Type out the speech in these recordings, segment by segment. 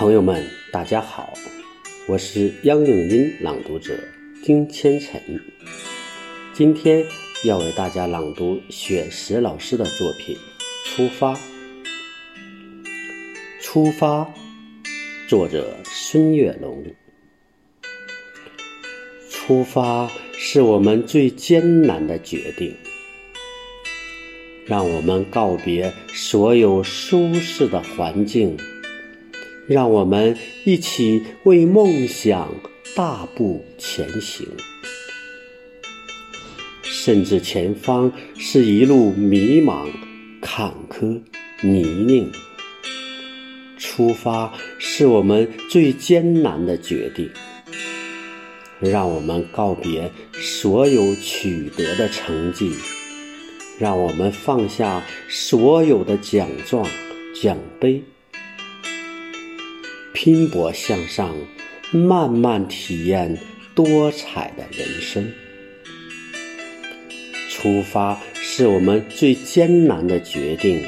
朋友们，大家好，我是央影音朗读者丁千晨，今天要为大家朗读雪石老师的作品《出发》。出发，作者孙月龙。出发是我们最艰难的决定，让我们告别所有舒适的环境。让我们一起为梦想大步前行，甚至前方是一路迷茫、坎坷、泥泞。出发是我们最艰难的决定，让我们告别所有取得的成绩，让我们放下所有的奖状、奖杯。拼搏向上，慢慢体验多彩的人生。出发是我们最艰难的决定，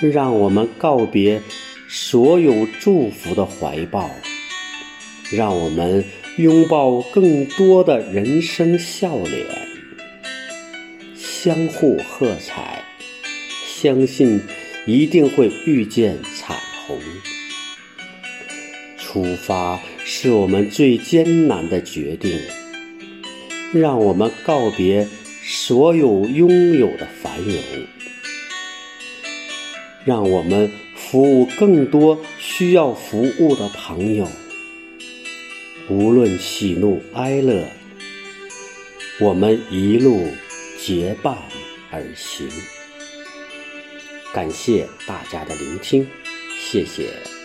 让我们告别所有祝福的怀抱，让我们拥抱更多的人生笑脸，相互喝彩，相信一定会遇见。出发是我们最艰难的决定，让我们告别所有拥有的繁荣，让我们服务更多需要服务的朋友。无论喜怒哀乐，我们一路结伴而行。感谢大家的聆听，谢谢。